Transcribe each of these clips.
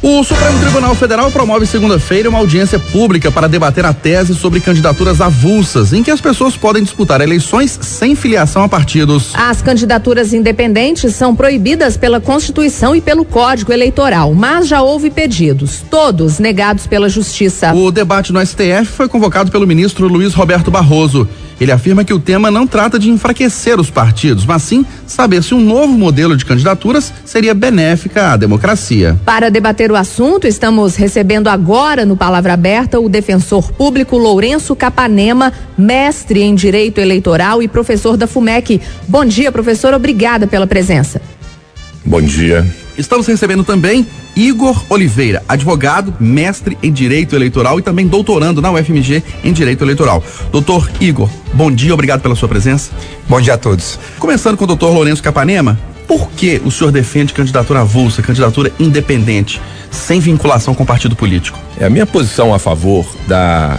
O Supremo Tribunal Federal promove segunda-feira uma audiência pública para debater a tese sobre candidaturas avulsas, em que as pessoas podem disputar eleições sem filiação a partidos. As candidaturas independentes são proibidas pela Constituição e pelo Código Eleitoral, mas já houve pedidos, todos negados pela Justiça. O debate no STF foi convocado pelo ministro Luiz Roberto Barroso. Ele afirma que o tema não trata de enfraquecer os partidos, mas sim saber se um novo modelo de candidaturas seria benéfica à democracia. Para debater o assunto, estamos recebendo agora no Palavra Aberta o defensor público Lourenço Capanema, mestre em Direito Eleitoral e professor da FUMEC. Bom dia, professor. Obrigada pela presença. Bom dia. Estamos recebendo também Igor Oliveira, advogado, mestre em Direito Eleitoral e também doutorando na UFMG em Direito Eleitoral. Doutor Igor, bom dia, obrigado pela sua presença. Bom dia a todos. Começando com o doutor Lourenço Capanema, por que o senhor defende candidatura avulsa, candidatura independente, sem vinculação com partido político? É, a minha posição a favor da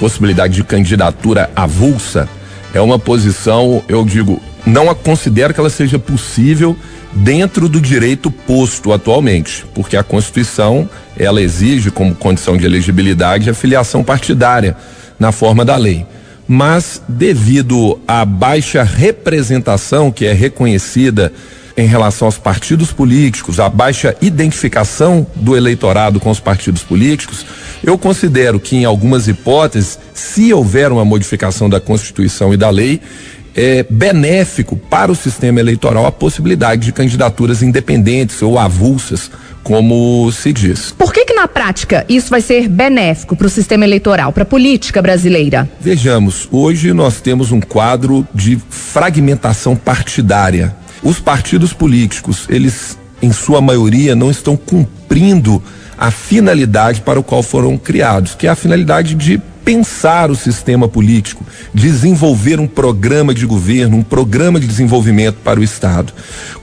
possibilidade de candidatura avulsa é uma posição, eu digo, não a considero que ela seja possível dentro do direito posto atualmente, porque a Constituição ela exige como condição de elegibilidade a filiação partidária na forma da lei. Mas devido à baixa representação que é reconhecida em relação aos partidos políticos, a baixa identificação do eleitorado com os partidos políticos, eu considero que em algumas hipóteses, se houver uma modificação da Constituição e da lei, é, benéfico para o sistema eleitoral a possibilidade de candidaturas independentes ou avulsas, como se diz. Por que que na prática isso vai ser benéfico para o sistema eleitoral, para a política brasileira? Vejamos, hoje nós temos um quadro de fragmentação partidária. Os partidos políticos, eles em sua maioria não estão cumprindo a finalidade para o qual foram criados, que é a finalidade de pensar o sistema político, desenvolver um programa de governo, um programa de desenvolvimento para o Estado.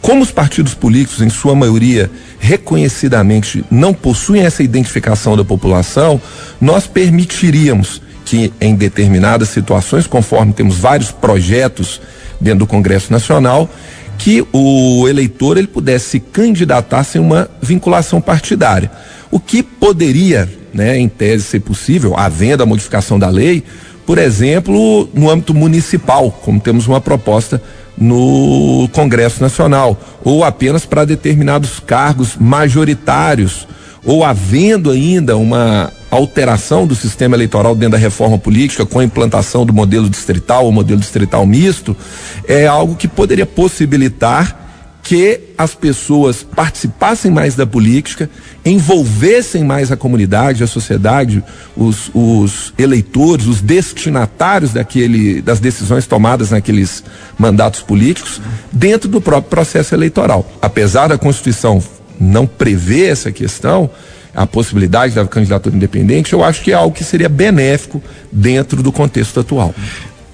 Como os partidos políticos, em sua maioria, reconhecidamente não possuem essa identificação da população, nós permitiríamos que em determinadas situações, conforme temos vários projetos dentro do Congresso Nacional, que o eleitor ele pudesse se candidatar sem uma vinculação partidária. O que poderia né, em tese ser possível, havendo a modificação da lei, por exemplo, no âmbito municipal, como temos uma proposta no Congresso Nacional, ou apenas para determinados cargos majoritários, ou havendo ainda uma alteração do sistema eleitoral dentro da reforma política com a implantação do modelo distrital ou modelo distrital misto, é algo que poderia possibilitar que as pessoas participassem mais da política, envolvessem mais a comunidade, a sociedade, os, os, eleitores, os destinatários daquele, das decisões tomadas naqueles mandatos políticos, dentro do próprio processo eleitoral. Apesar da Constituição não prever essa questão, a possibilidade da candidatura independente, eu acho que é algo que seria benéfico dentro do contexto atual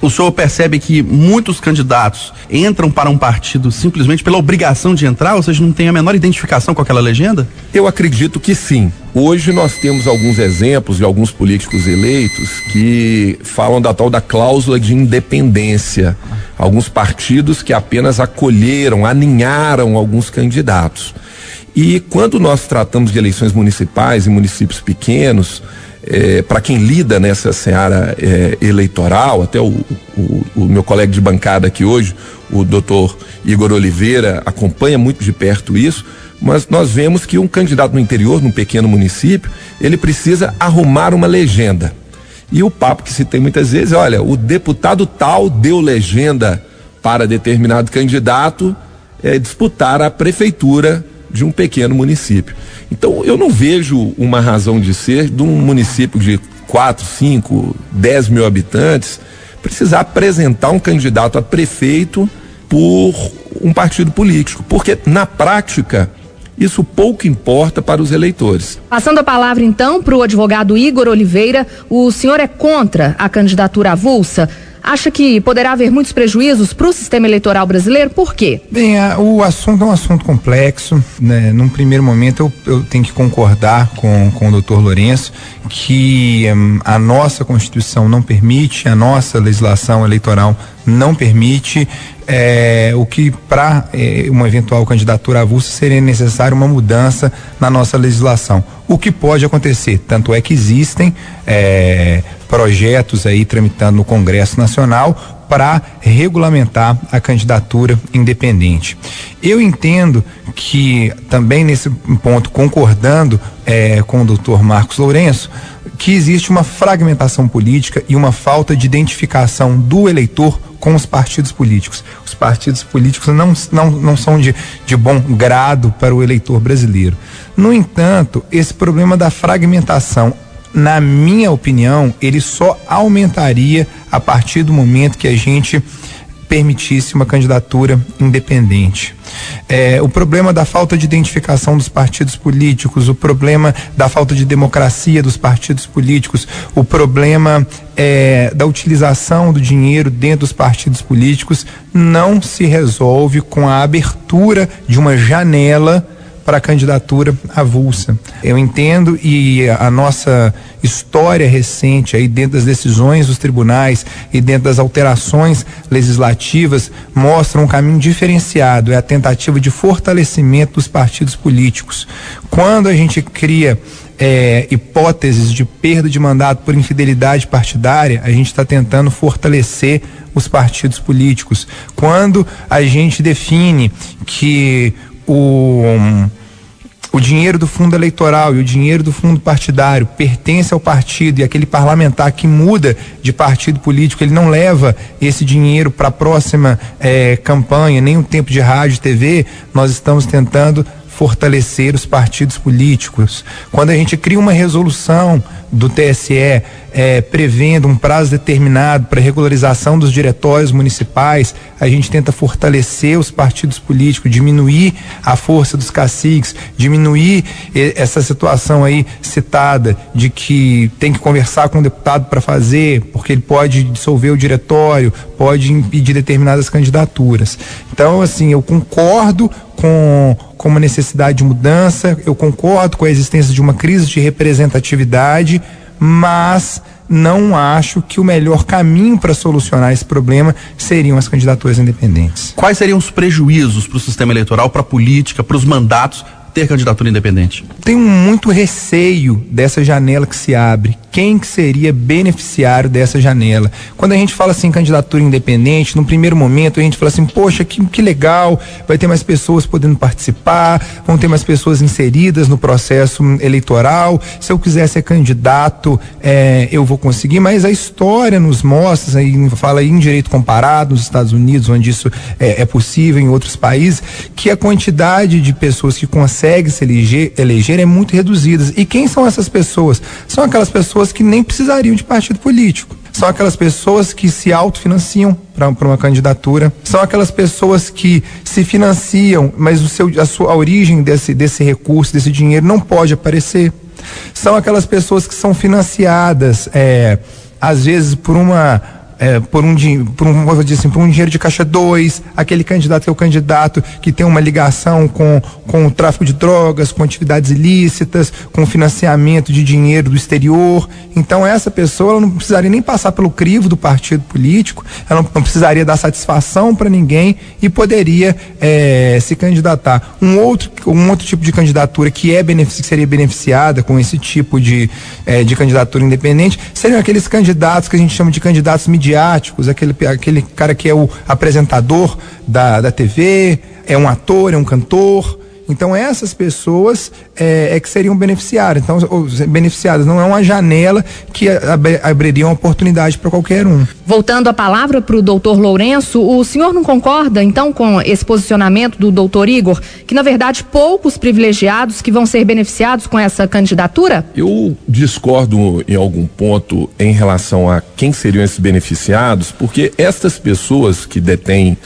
o senhor percebe que muitos candidatos entram para um partido simplesmente pela obrigação de entrar, ou seja, não tem a menor identificação com aquela legenda? Eu acredito que sim. Hoje nós temos alguns exemplos de alguns políticos eleitos que falam da tal da cláusula de independência. Alguns partidos que apenas acolheram, aninharam alguns candidatos. E quando nós tratamos de eleições municipais em municípios pequenos, é, para quem lida nessa seara é, eleitoral, até o, o, o, meu colega de bancada aqui hoje, o doutor Igor Oliveira, acompanha muito de perto isso, mas nós vemos que um candidato no interior, num pequeno município, ele precisa arrumar uma legenda. E o papo que se tem muitas vezes, olha, o deputado tal deu legenda para determinado candidato é, disputar a prefeitura de um pequeno município. Então, eu não vejo uma razão de ser de um município de 4, 5, 10 mil habitantes precisar apresentar um candidato a prefeito por um partido político, porque na prática isso pouco importa para os eleitores. Passando a palavra então para o advogado Igor Oliveira, o senhor é contra a candidatura avulsa? Acha que poderá haver muitos prejuízos para o sistema eleitoral brasileiro? Por quê? Bem, a, o assunto é um assunto complexo. Né? Num primeiro momento, eu, eu tenho que concordar com, com o doutor Lourenço que hum, a nossa Constituição não permite, a nossa legislação eleitoral não permite, é, o que para é, uma eventual candidatura avulsa seria necessário uma mudança na nossa legislação. O que pode acontecer? Tanto é que existem é, projetos aí tramitando no Congresso Nacional para regulamentar a candidatura independente. Eu entendo que também nesse ponto, concordando é, com o doutor Marcos Lourenço, que existe uma fragmentação política e uma falta de identificação do eleitor com os partidos políticos. Os partidos políticos não, não, não são de, de bom grado para o eleitor brasileiro. No entanto, esse problema da fragmentação na minha opinião, ele só aumentaria a partir do momento que a gente permitisse uma candidatura independente. É, o problema da falta de identificação dos partidos políticos, o problema da falta de democracia dos partidos políticos, o problema é, da utilização do dinheiro dentro dos partidos políticos não se resolve com a abertura de uma janela para a candidatura avulsa. Eu entendo e a nossa história recente aí dentro das decisões dos tribunais e dentro das alterações legislativas mostra um caminho diferenciado, é a tentativa de fortalecimento dos partidos políticos. Quando a gente cria é, hipóteses de perda de mandato por infidelidade partidária, a gente está tentando fortalecer os partidos políticos. Quando a gente define que o o dinheiro do fundo eleitoral e o dinheiro do fundo partidário pertence ao partido e aquele parlamentar que muda de partido político, ele não leva esse dinheiro para a próxima eh, campanha, nem o tempo de rádio TV, nós estamos tentando fortalecer os partidos políticos. Quando a gente cria uma resolução do TSE é, prevendo um prazo determinado para regularização dos diretórios municipais, a gente tenta fortalecer os partidos políticos, diminuir a força dos caciques, diminuir essa situação aí citada de que tem que conversar com o deputado para fazer, porque ele pode dissolver o diretório, pode impedir determinadas candidaturas. Então, assim, eu concordo com, com uma necessidade de mudança, eu concordo com a existência de uma crise de representatividade, mas não acho que o melhor caminho para solucionar esse problema seriam as candidaturas independentes. Quais seriam os prejuízos para o sistema eleitoral, para a política, para os mandatos ter candidatura independente? Tenho muito receio dessa janela que se abre. Quem que seria beneficiário dessa janela? Quando a gente fala assim candidatura independente, no primeiro momento a gente fala assim, poxa, que, que legal, vai ter mais pessoas podendo participar, vão ter mais pessoas inseridas no processo eleitoral. Se eu quiser ser candidato, é, eu vou conseguir, mas a história nos mostra, aí fala em direito comparado nos Estados Unidos, onde isso é, é possível, em outros países, que a quantidade de pessoas que conseguem consegue se eleger, eleger é muito reduzidas. E quem são essas pessoas? São aquelas pessoas que nem precisariam de partido político. São aquelas pessoas que se autofinanciam para uma candidatura. São aquelas pessoas que se financiam, mas o seu, a, sua, a origem desse, desse recurso, desse dinheiro, não pode aparecer. São aquelas pessoas que são financiadas, é, às vezes, por uma é, por, um, por, um, vou dizer assim, por um dinheiro de caixa 2, aquele candidato que é o candidato que tem uma ligação com, com o tráfico de drogas, com atividades ilícitas, com financiamento de dinheiro do exterior. Então essa pessoa não precisaria nem passar pelo crivo do partido político, ela não, não precisaria dar satisfação para ninguém e poderia é, se candidatar. Um outro, um outro tipo de candidatura que é que seria beneficiada com esse tipo de, é, de candidatura independente seriam aqueles candidatos que a gente chama de candidatos medianos midiáticos, aquele, aquele cara que é o apresentador da, da TV, é um ator, é um cantor. Então essas pessoas é, é que seriam beneficiadas. Então, beneficiadas não é uma janela que abriria uma oportunidade para qualquer um. Voltando a palavra para o doutor Lourenço, o senhor não concorda então com esse posicionamento do doutor Igor, que na verdade poucos privilegiados que vão ser beneficiados com essa candidatura? Eu discordo em algum ponto em relação a quem seriam esses beneficiados, porque estas pessoas que detêm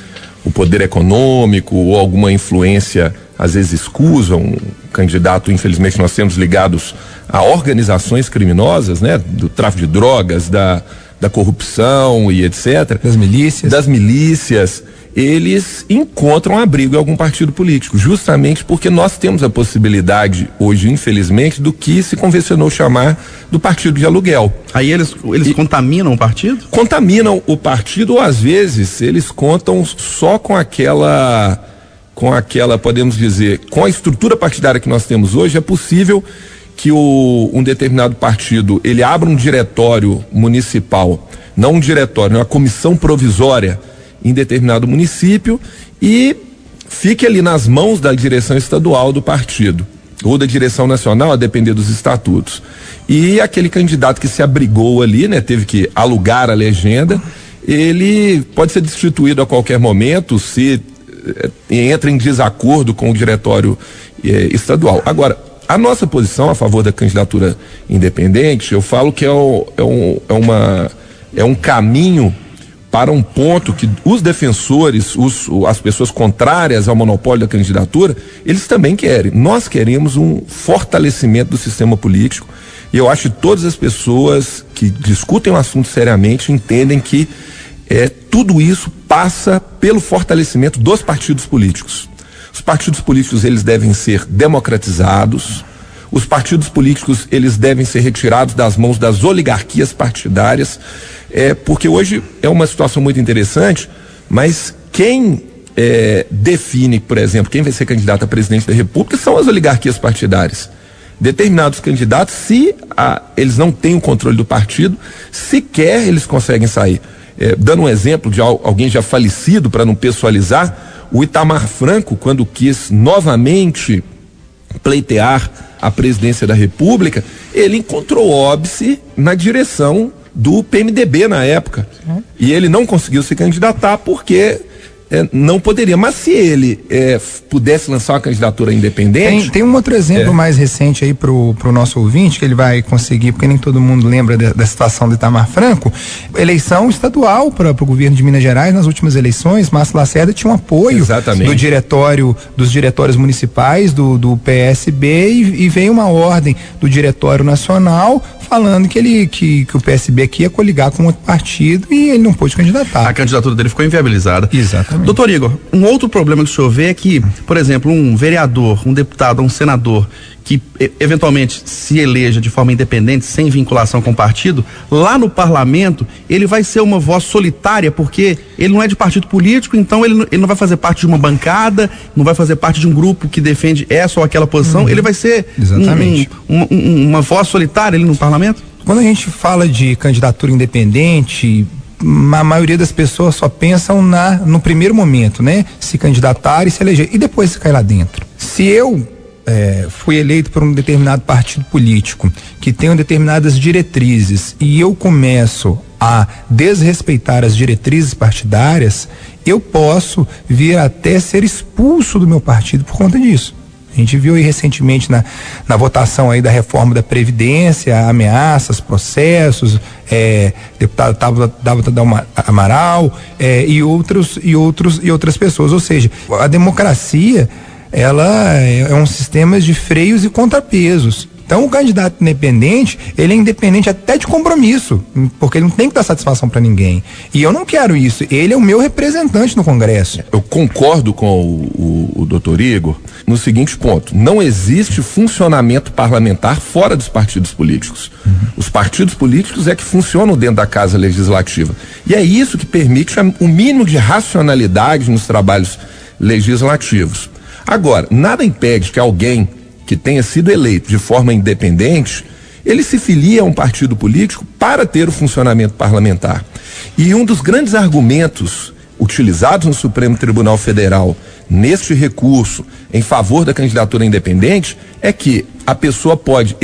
o poder econômico ou alguma influência às vezes escusam um candidato, infelizmente nós temos ligados a organizações criminosas, né, do tráfico de drogas, da, da corrupção e etc. Das milícias. Das milícias eles encontram abrigo em algum partido político, justamente porque nós temos a possibilidade, hoje, infelizmente, do que se convencionou chamar do partido de aluguel. Aí eles, eles e contaminam o partido? Contaminam o partido, ou às vezes eles contam só com aquela, com aquela, podemos dizer, com a estrutura partidária que nós temos hoje, é possível que o, um determinado partido ele abra um diretório municipal, não um diretório, uma comissão provisória em determinado município e fique ali nas mãos da direção estadual do partido ou da direção nacional, a depender dos estatutos. E aquele candidato que se abrigou ali, né, teve que alugar a legenda, ele pode ser destituído a qualquer momento se entra em desacordo com o diretório eh, estadual. Agora, a nossa posição a favor da candidatura independente, eu falo que é, o, é, um, é, uma, é um caminho para um ponto que os defensores, os, as pessoas contrárias ao monopólio da candidatura, eles também querem. Nós queremos um fortalecimento do sistema político e eu acho que todas as pessoas que discutem o assunto seriamente entendem que é, tudo isso passa pelo fortalecimento dos partidos políticos. Os partidos políticos eles devem ser democratizados. Os partidos políticos eles devem ser retirados das mãos das oligarquias partidárias é, porque hoje é uma situação muito interessante, mas quem é, define, por exemplo, quem vai ser candidato a presidente da República são as oligarquias partidárias. Determinados candidatos, se a, eles não têm o controle do partido, sequer eles conseguem sair. É, dando um exemplo de alguém já falecido, para não pessoalizar, o Itamar Franco, quando quis novamente pleitear a presidência da República, ele encontrou óbice na direção do PMDB na época. E ele não conseguiu se candidatar porque é, não poderia. Mas se ele é, pudesse lançar uma candidatura independente. Tem, tem um outro exemplo é. mais recente aí pro, pro nosso ouvinte, que ele vai conseguir, porque nem todo mundo lembra de, da situação do Itamar Franco. Eleição estadual para o governo de Minas Gerais nas últimas eleições, Márcio Lacerda tinha um apoio Exatamente. do diretório, dos diretórios municipais do, do PSB e, e veio uma ordem do Diretório Nacional falando que ele que, que o PSB aqui ia coligar com outro partido e ele não pôde candidatar. A candidatura dele ficou inviabilizada. Exatamente. Doutor Igor, um outro problema que o senhor vê é que, por exemplo, um vereador, um deputado, um senador que eventualmente se eleja de forma independente, sem vinculação com o partido, lá no parlamento, ele vai ser uma voz solitária, porque ele não é de partido político, então ele, ele não vai fazer parte de uma bancada, não vai fazer parte de um grupo que defende essa ou aquela posição, uhum. ele vai ser Exatamente. Um, um, um, uma voz solitária ali no parlamento? Quando a gente fala de candidatura independente, a maioria das pessoas só pensam na no primeiro momento, né? Se candidatar e se eleger e depois se cair lá dentro. Se eu é, fui eleito por um determinado partido político que tem determinadas diretrizes e eu começo a desrespeitar as diretrizes partidárias, eu posso vir até ser expulso do meu partido por conta disso. A gente viu aí recentemente na, na votação aí da reforma da Previdência, ameaças, processos, é, deputado Tabata Amaral é, e outros e outros e outras pessoas. Ou seja, a democracia ela é, é um sistema de freios e contrapesos. Então o candidato independente, ele é independente até de compromisso, porque ele não tem que dar satisfação para ninguém. E eu não quero isso. Ele é o meu representante no Congresso. Eu concordo com o, o, o doutor Igor no seguinte ponto: não existe funcionamento parlamentar fora dos partidos políticos. Uhum. Os partidos políticos é que funcionam dentro da casa legislativa. E é isso que permite o mínimo de racionalidade nos trabalhos legislativos. Agora, nada impede que alguém que tenha sido eleito de forma independente, ele se filie a um partido político para ter o funcionamento parlamentar. E um dos grandes argumentos utilizados no Supremo Tribunal Federal neste recurso em favor da candidatura independente é que a pessoa pode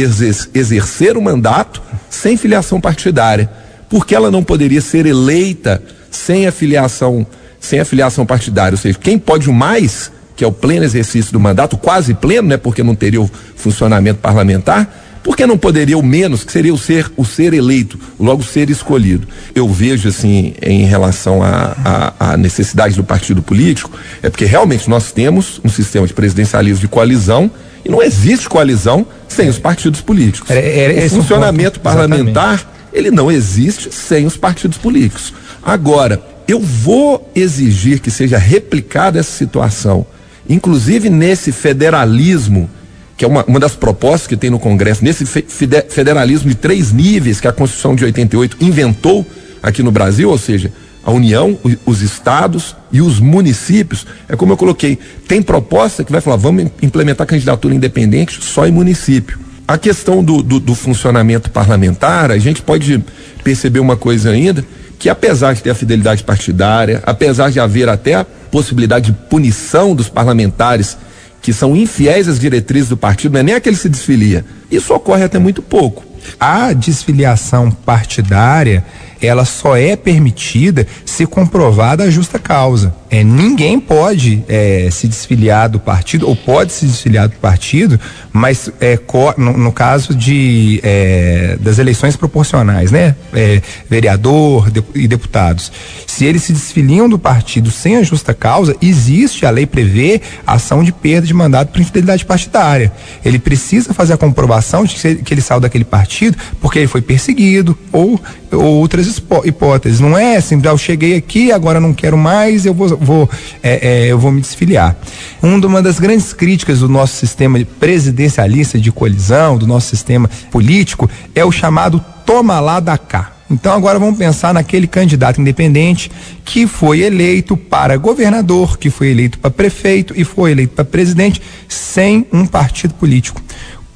exercer o mandato sem filiação partidária, porque ela não poderia ser eleita sem filiação, sem filiação partidária. Ou seja, quem pode mais que é o pleno exercício do mandato, quase pleno, né, porque não teria o funcionamento parlamentar, por que não poderia o menos, que seria o ser, o ser eleito, logo ser escolhido? Eu vejo, assim, em relação à necessidade do partido político, é porque realmente nós temos um sistema de presidencialismo de coalizão e não existe coalizão sem os partidos políticos. É, é, o funcionamento parlamentar ele não existe sem os partidos políticos. Agora, eu vou exigir que seja replicada essa situação, inclusive nesse federalismo, que é uma, uma das propostas que tem no Congresso, nesse federalismo de três níveis que a Constituição de 88 inventou aqui no Brasil, ou seja, a União, os estados e os municípios. É como eu coloquei, tem proposta que vai falar, vamos implementar candidatura independente só em município. A questão do, do, do funcionamento parlamentar, a gente pode perceber uma coisa ainda, que apesar de ter a fidelidade partidária, apesar de haver até a possibilidade de punição dos parlamentares que são infiéis às diretrizes do partido, não é nem aquele que se desfilia. Isso ocorre até muito pouco. A desfiliação partidária ela só é permitida se comprovada a justa causa. É, ninguém pode é, se desfiliar do partido, ou pode se desfiliar do partido, mas é, no, no, caso de, é, das eleições proporcionais, né? É, vereador de, e deputados. Se eles se desfiliam do partido sem a justa causa, existe, a lei prevê ação de perda de mandato por infidelidade partidária. Ele precisa fazer a comprovação de que, ele saiu daquele partido porque ele foi perseguido ou, ou outras hipóteses. Não é assim, ah, eu cheguei aqui, agora não quero mais, eu vou, vou, é, é, eu vou me desfiliar. Uma das grandes críticas do nosso sistema presidencialista de colisão, do nosso sistema político, é o chamado toma lá da cá. Então agora vamos pensar naquele candidato independente que foi eleito para governador, que foi eleito para prefeito e foi eleito para presidente sem um partido político.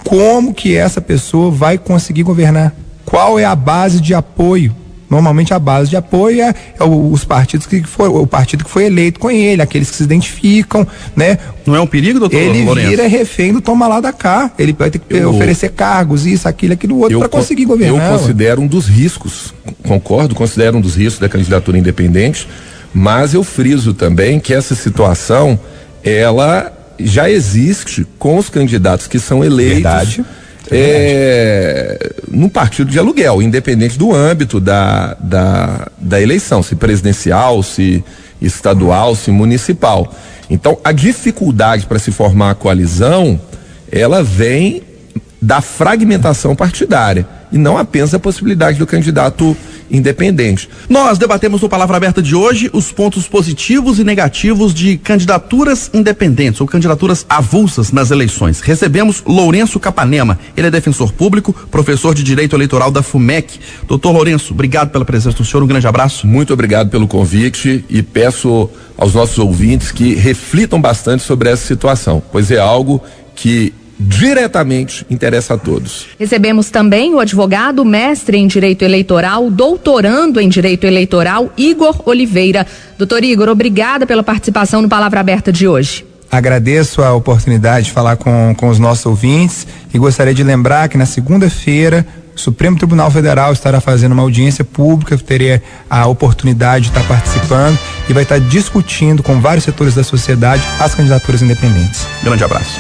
Como que essa pessoa vai conseguir governar? Qual é a base de apoio Normalmente a base de apoio é, é os partidos que foi o partido que foi eleito com ele, aqueles que se identificam, né? Não é um perigo, doutor? Ele Lourenço? vira refém do toma lá da cá. Ele vai ter que eu, oferecer cargos, isso, aquilo, aquilo outro para conseguir governar. Eu considero um dos riscos, concordo, considero um dos riscos da candidatura independente, mas eu friso também que essa situação ela já existe com os candidatos que são eleitos. Verdade é, num partido de aluguel, independente do âmbito da, da, da eleição, se presidencial, se estadual, se municipal. Então, a dificuldade para se formar a coalizão, ela vem da fragmentação partidária e não apenas da possibilidade do candidato independente. Nós debatemos no Palavra Aberta de hoje os pontos positivos e negativos de candidaturas independentes ou candidaturas avulsas nas eleições. Recebemos Lourenço Capanema, ele é defensor público, professor de Direito Eleitoral da FUMEC. Doutor Lourenço, obrigado pela presença do senhor, um grande abraço. Muito obrigado pelo convite e peço aos nossos ouvintes que reflitam bastante sobre essa situação, pois é algo que diretamente interessa a todos. Recebemos também o advogado, mestre em direito eleitoral, doutorando em direito eleitoral, Igor Oliveira. Doutor Igor, obrigada pela participação no Palavra Aberta de hoje. Agradeço a oportunidade de falar com, com os nossos ouvintes e gostaria de lembrar que na segunda-feira o Supremo Tribunal Federal estará fazendo uma audiência pública, teria a oportunidade de estar participando e vai estar discutindo com vários setores da sociedade as candidaturas independentes. Grande abraço.